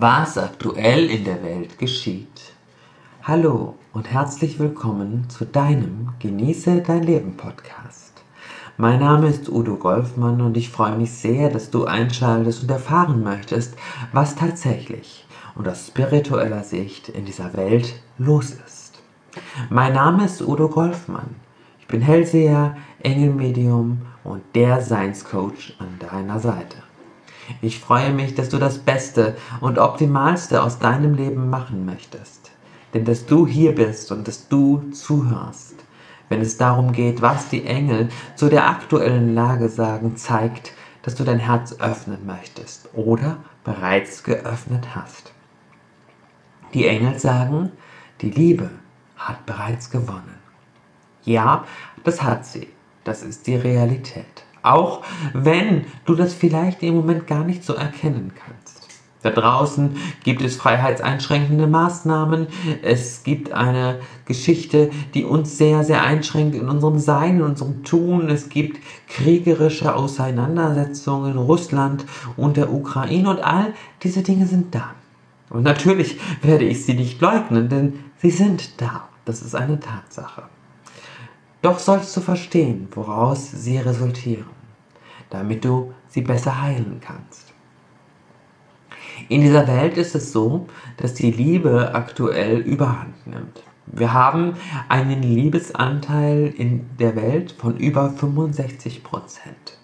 was aktuell in der Welt geschieht. Hallo und herzlich willkommen zu deinem Genieße dein Leben Podcast. Mein Name ist Udo Golfmann und ich freue mich sehr, dass du einschaltest und erfahren möchtest, was tatsächlich und aus spiritueller Sicht in dieser Welt los ist. Mein Name ist Udo Golfmann. Ich bin Hellseher, Engelmedium und der Science Coach an deiner Seite. Ich freue mich, dass du das Beste und Optimalste aus deinem Leben machen möchtest. Denn dass du hier bist und dass du zuhörst, wenn es darum geht, was die Engel zu der aktuellen Lage sagen, zeigt, dass du dein Herz öffnen möchtest oder bereits geöffnet hast. Die Engel sagen, die Liebe hat bereits gewonnen. Ja, das hat sie. Das ist die Realität. Auch wenn du das vielleicht im Moment gar nicht so erkennen kannst. Da draußen gibt es freiheitseinschränkende Maßnahmen. Es gibt eine Geschichte, die uns sehr, sehr einschränkt in unserem Sein, in unserem Tun. Es gibt kriegerische Auseinandersetzungen in Russland und der Ukraine und all diese Dinge sind da. Und natürlich werde ich sie nicht leugnen, denn sie sind da. Das ist eine Tatsache. Doch sollst du verstehen, woraus sie resultieren, damit du sie besser heilen kannst. In dieser Welt ist es so, dass die Liebe aktuell überhand nimmt. Wir haben einen Liebesanteil in der Welt von über 65 Prozent.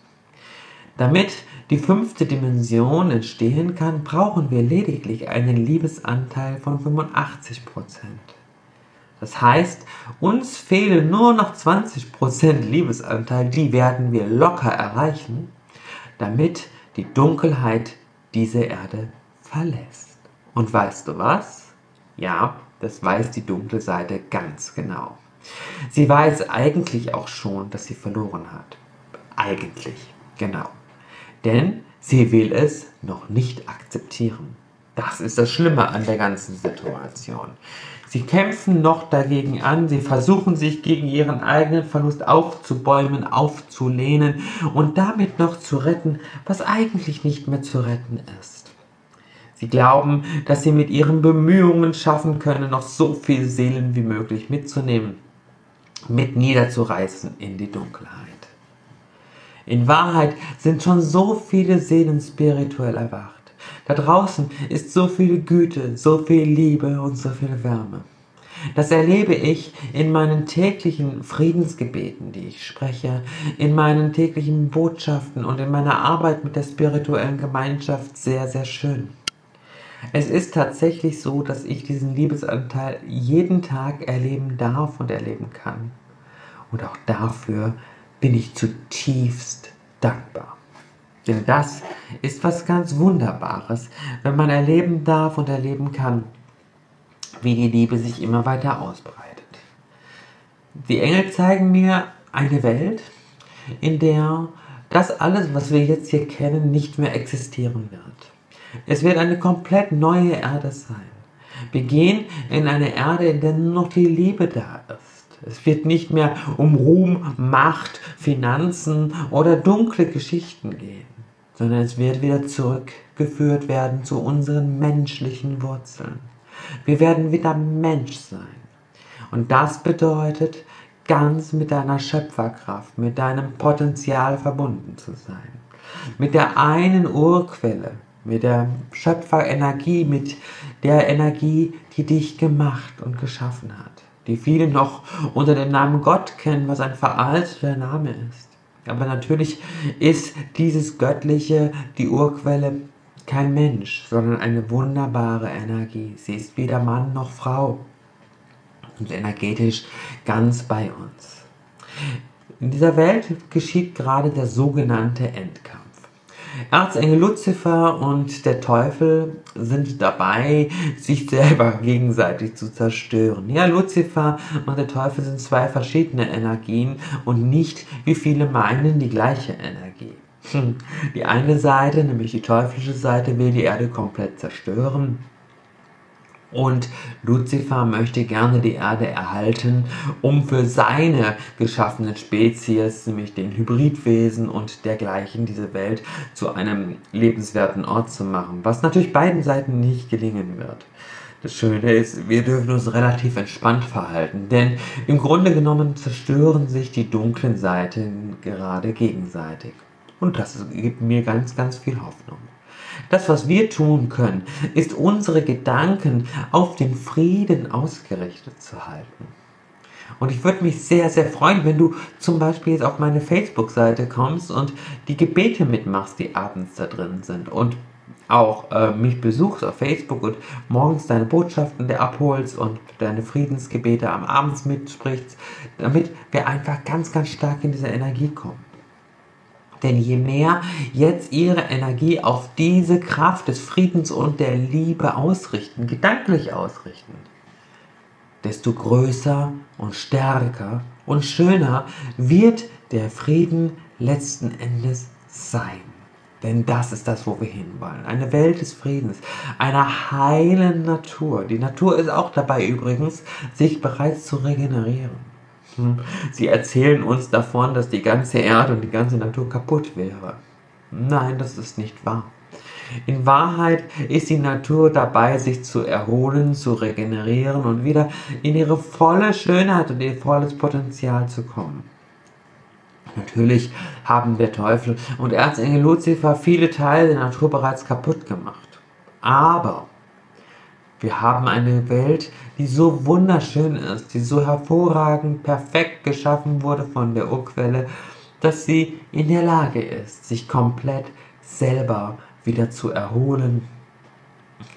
Damit die fünfte Dimension entstehen kann, brauchen wir lediglich einen Liebesanteil von 85 Prozent. Das heißt, uns fehlen nur noch 20% Liebesanteil, die werden wir locker erreichen, damit die Dunkelheit diese Erde verlässt. Und weißt du was? Ja, das weiß die dunkle Seite ganz genau. Sie weiß eigentlich auch schon, dass sie verloren hat. Eigentlich, genau. Denn sie will es noch nicht akzeptieren. Das ist das Schlimme an der ganzen Situation. Sie kämpfen noch dagegen an, sie versuchen sich gegen ihren eigenen Verlust aufzubäumen, aufzulehnen und damit noch zu retten, was eigentlich nicht mehr zu retten ist. Sie glauben, dass sie mit ihren Bemühungen schaffen können, noch so viele Seelen wie möglich mitzunehmen, mit niederzureißen in die Dunkelheit. In Wahrheit sind schon so viele Seelen spirituell erwacht da draußen ist so viel Güte, so viel Liebe und so viel Wärme. Das erlebe ich in meinen täglichen Friedensgebeten, die ich spreche, in meinen täglichen Botschaften und in meiner Arbeit mit der spirituellen Gemeinschaft sehr, sehr schön. Es ist tatsächlich so, dass ich diesen Liebesanteil jeden Tag erleben darf und erleben kann. Und auch dafür bin ich zutiefst dankbar. Denn das ist was ganz Wunderbares, wenn man erleben darf und erleben kann, wie die Liebe sich immer weiter ausbreitet. Die Engel zeigen mir eine Welt, in der das alles, was wir jetzt hier kennen, nicht mehr existieren wird. Es wird eine komplett neue Erde sein. Wir gehen in eine Erde, in der nur noch die Liebe da ist. Es wird nicht mehr um Ruhm, Macht, Finanzen oder dunkle Geschichten gehen, sondern es wird wieder zurückgeführt werden zu unseren menschlichen Wurzeln. Wir werden wieder Mensch sein. Und das bedeutet, ganz mit deiner Schöpferkraft, mit deinem Potenzial verbunden zu sein. Mit der einen Urquelle, mit der Schöpferenergie, mit der Energie, die dich gemacht und geschaffen hat die viele noch unter dem Namen Gott kennen, was ein veralteter Name ist. Aber natürlich ist dieses Göttliche, die Urquelle, kein Mensch, sondern eine wunderbare Energie. Sie ist weder Mann noch Frau und energetisch ganz bei uns. In dieser Welt geschieht gerade der sogenannte Endkampf. Erzengel Luzifer und der Teufel sind dabei, sich selber gegenseitig zu zerstören. Ja, Luzifer und der Teufel sind zwei verschiedene Energien und nicht, wie viele meinen, die gleiche Energie. Hm. Die eine Seite, nämlich die teuflische Seite, will die Erde komplett zerstören. Und Lucifer möchte gerne die Erde erhalten, um für seine geschaffenen Spezies, nämlich den Hybridwesen und dergleichen, diese Welt zu einem lebenswerten Ort zu machen, was natürlich beiden Seiten nicht gelingen wird. Das Schöne ist, wir dürfen uns relativ entspannt verhalten, denn im Grunde genommen zerstören sich die dunklen Seiten gerade gegenseitig. Und das gibt mir ganz, ganz viel Hoffnung. Das, was wir tun können, ist unsere Gedanken auf den Frieden ausgerichtet zu halten. Und ich würde mich sehr, sehr freuen, wenn du zum Beispiel jetzt auf meine Facebook-Seite kommst und die Gebete mitmachst, die abends da drin sind. Und auch äh, mich besuchst auf Facebook und morgens deine Botschaften der abholst und deine Friedensgebete am Abend mitsprichst, damit wir einfach ganz, ganz stark in diese Energie kommen. Denn je mehr jetzt ihre Energie auf diese Kraft des Friedens und der Liebe ausrichten, gedanklich ausrichten, desto größer und stärker und schöner wird der Frieden letzten Endes sein. Denn das ist das, wo wir hinwollen. Eine Welt des Friedens, einer heilen Natur. Die Natur ist auch dabei übrigens, sich bereits zu regenerieren. Sie erzählen uns davon, dass die ganze Erde und die ganze Natur kaputt wäre. Nein, das ist nicht wahr. In Wahrheit ist die Natur dabei, sich zu erholen, zu regenerieren und wieder in ihre volle Schönheit und ihr volles Potenzial zu kommen. Natürlich haben der Teufel und Erzengel Luzifer viele Teile der Natur bereits kaputt gemacht. Aber wir haben eine Welt, die so wunderschön ist, die so hervorragend, perfekt geschaffen wurde von der Urquelle, dass sie in der Lage ist, sich komplett selber wieder zu erholen,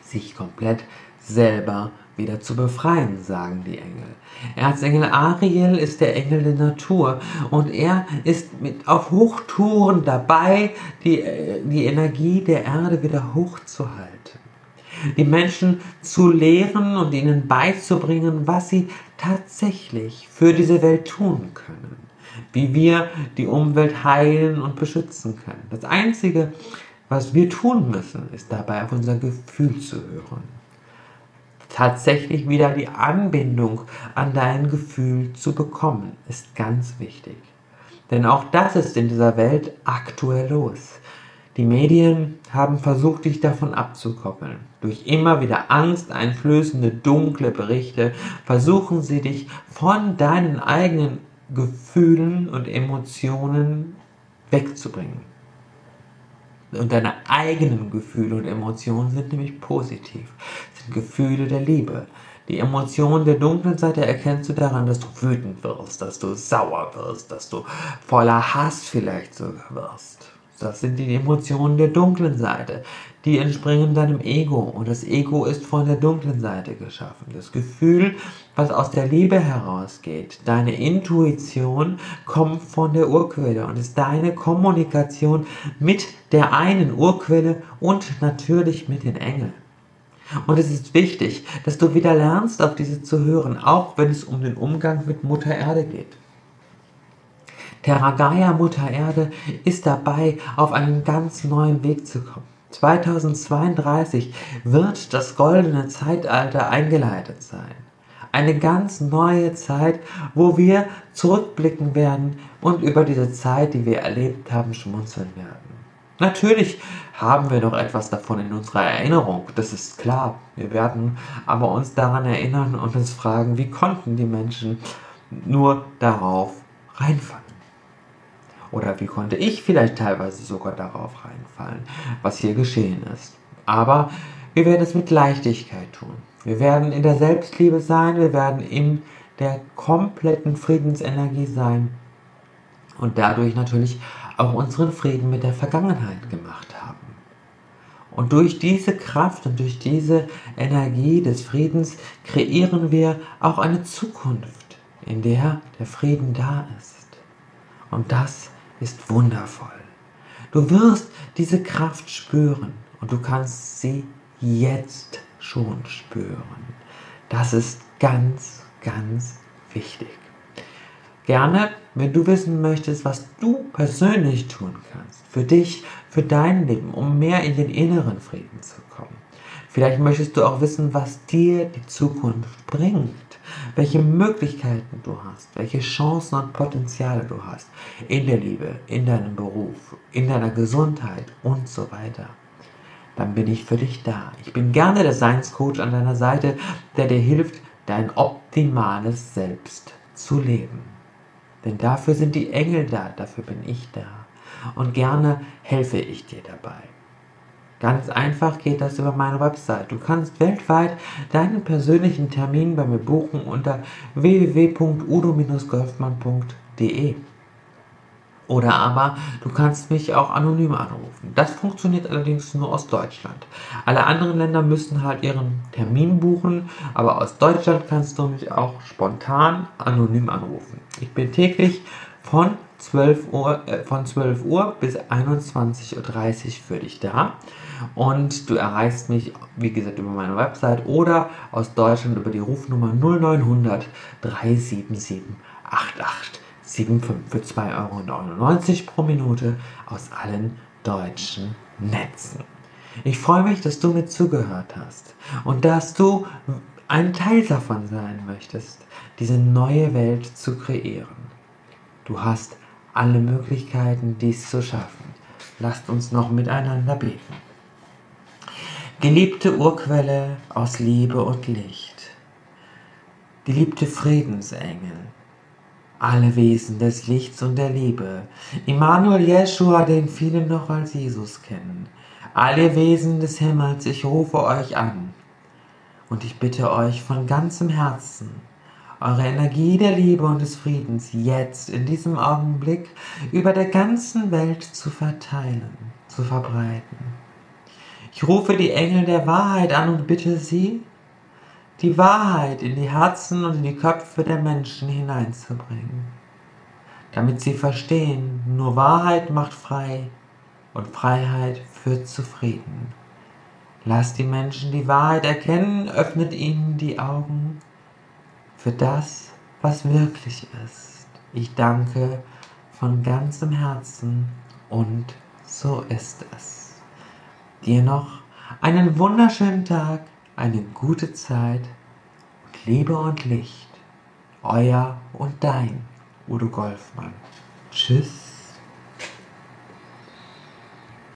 sich komplett selber wieder zu befreien, sagen die Engel. Erzengel Ariel ist der Engel der Natur und er ist mit auf Hochtouren dabei, die, die Energie der Erde wieder hochzuhalten die Menschen zu lehren und ihnen beizubringen, was sie tatsächlich für diese Welt tun können, wie wir die Umwelt heilen und beschützen können. Das Einzige, was wir tun müssen, ist dabei auf unser Gefühl zu hören. Tatsächlich wieder die Anbindung an dein Gefühl zu bekommen, ist ganz wichtig. Denn auch das ist in dieser Welt aktuell los. Die Medien haben versucht, dich davon abzukoppeln. Durch immer wieder angsteinflößende, dunkle Berichte versuchen sie dich von deinen eigenen Gefühlen und Emotionen wegzubringen. Und deine eigenen Gefühle und Emotionen sind nämlich positiv, sind Gefühle der Liebe. Die Emotionen der dunklen Seite erkennst du daran, dass du wütend wirst, dass du sauer wirst, dass du voller Hass vielleicht sogar wirst. Das sind die Emotionen der dunklen Seite. Die entspringen deinem Ego und das Ego ist von der dunklen Seite geschaffen. Das Gefühl, was aus der Liebe herausgeht, deine Intuition kommt von der Urquelle und ist deine Kommunikation mit der einen Urquelle und natürlich mit den Engeln. Und es ist wichtig, dass du wieder lernst, auf diese zu hören, auch wenn es um den Umgang mit Mutter Erde geht. Terra Mutter Erde ist dabei, auf einen ganz neuen Weg zu kommen. 2032 wird das goldene Zeitalter eingeleitet sein. Eine ganz neue Zeit, wo wir zurückblicken werden und über diese Zeit, die wir erlebt haben, schmunzeln werden. Natürlich haben wir noch etwas davon in unserer Erinnerung, das ist klar. Wir werden aber uns daran erinnern und uns fragen, wie konnten die Menschen nur darauf reinfallen? Oder wie konnte ich vielleicht teilweise sogar darauf reinfallen, was hier geschehen ist. Aber wir werden es mit Leichtigkeit tun. Wir werden in der Selbstliebe sein, wir werden in der kompletten Friedensenergie sein und dadurch natürlich auch unseren Frieden mit der Vergangenheit gemacht haben. Und durch diese Kraft und durch diese Energie des Friedens kreieren wir auch eine Zukunft, in der der Frieden da ist. Und das ist wundervoll. Du wirst diese Kraft spüren und du kannst sie jetzt schon spüren. Das ist ganz, ganz wichtig. Gerne, wenn du wissen möchtest, was du persönlich tun kannst, für dich, für dein Leben, um mehr in den inneren Frieden zu kommen, Vielleicht möchtest du auch wissen, was dir die Zukunft bringt, welche Möglichkeiten du hast, welche Chancen und Potenziale du hast in der Liebe, in deinem Beruf, in deiner Gesundheit und so weiter. Dann bin ich für dich da. Ich bin gerne der Science Coach an deiner Seite, der dir hilft, dein optimales Selbst zu leben. Denn dafür sind die Engel da, dafür bin ich da. Und gerne helfe ich dir dabei. Ganz einfach geht das über meine Website. Du kannst weltweit deinen persönlichen Termin bei mir buchen unter www.udo-golfmann.de. Oder aber du kannst mich auch anonym anrufen. Das funktioniert allerdings nur aus Deutschland. Alle anderen Länder müssen halt ihren Termin buchen, aber aus Deutschland kannst du mich auch spontan anonym anrufen. Ich bin täglich von 12 Uhr, äh, von 12 Uhr bis 21.30 Uhr für dich da. Und du erreichst mich, wie gesagt, über meine Website oder aus Deutschland über die Rufnummer 0900 377 88 75 für 2,99 Euro pro Minute aus allen deutschen Netzen. Ich freue mich, dass du mir zugehört hast und dass du ein Teil davon sein möchtest, diese neue Welt zu kreieren. Du hast alle Möglichkeiten, dies zu schaffen. Lasst uns noch miteinander beten. Geliebte Urquelle aus Liebe und Licht, geliebte Friedensengel, alle Wesen des Lichts und der Liebe, Immanuel Jeshua, den viele noch als Jesus kennen, alle Wesen des Himmels, ich rufe euch an und ich bitte euch von ganzem Herzen, eure Energie der Liebe und des Friedens jetzt in diesem Augenblick über der ganzen Welt zu verteilen, zu verbreiten. Ich rufe die Engel der Wahrheit an und bitte sie, die Wahrheit in die Herzen und in die Köpfe der Menschen hineinzubringen, damit sie verstehen, nur Wahrheit macht frei und Freiheit führt zu Frieden. Lasst die Menschen die Wahrheit erkennen, öffnet ihnen die Augen für das, was wirklich ist. Ich danke von ganzem Herzen und so ist es. Dir noch einen wunderschönen Tag eine gute Zeit und Liebe und Licht. Euer und dein Udo Golfmann. Tschüss.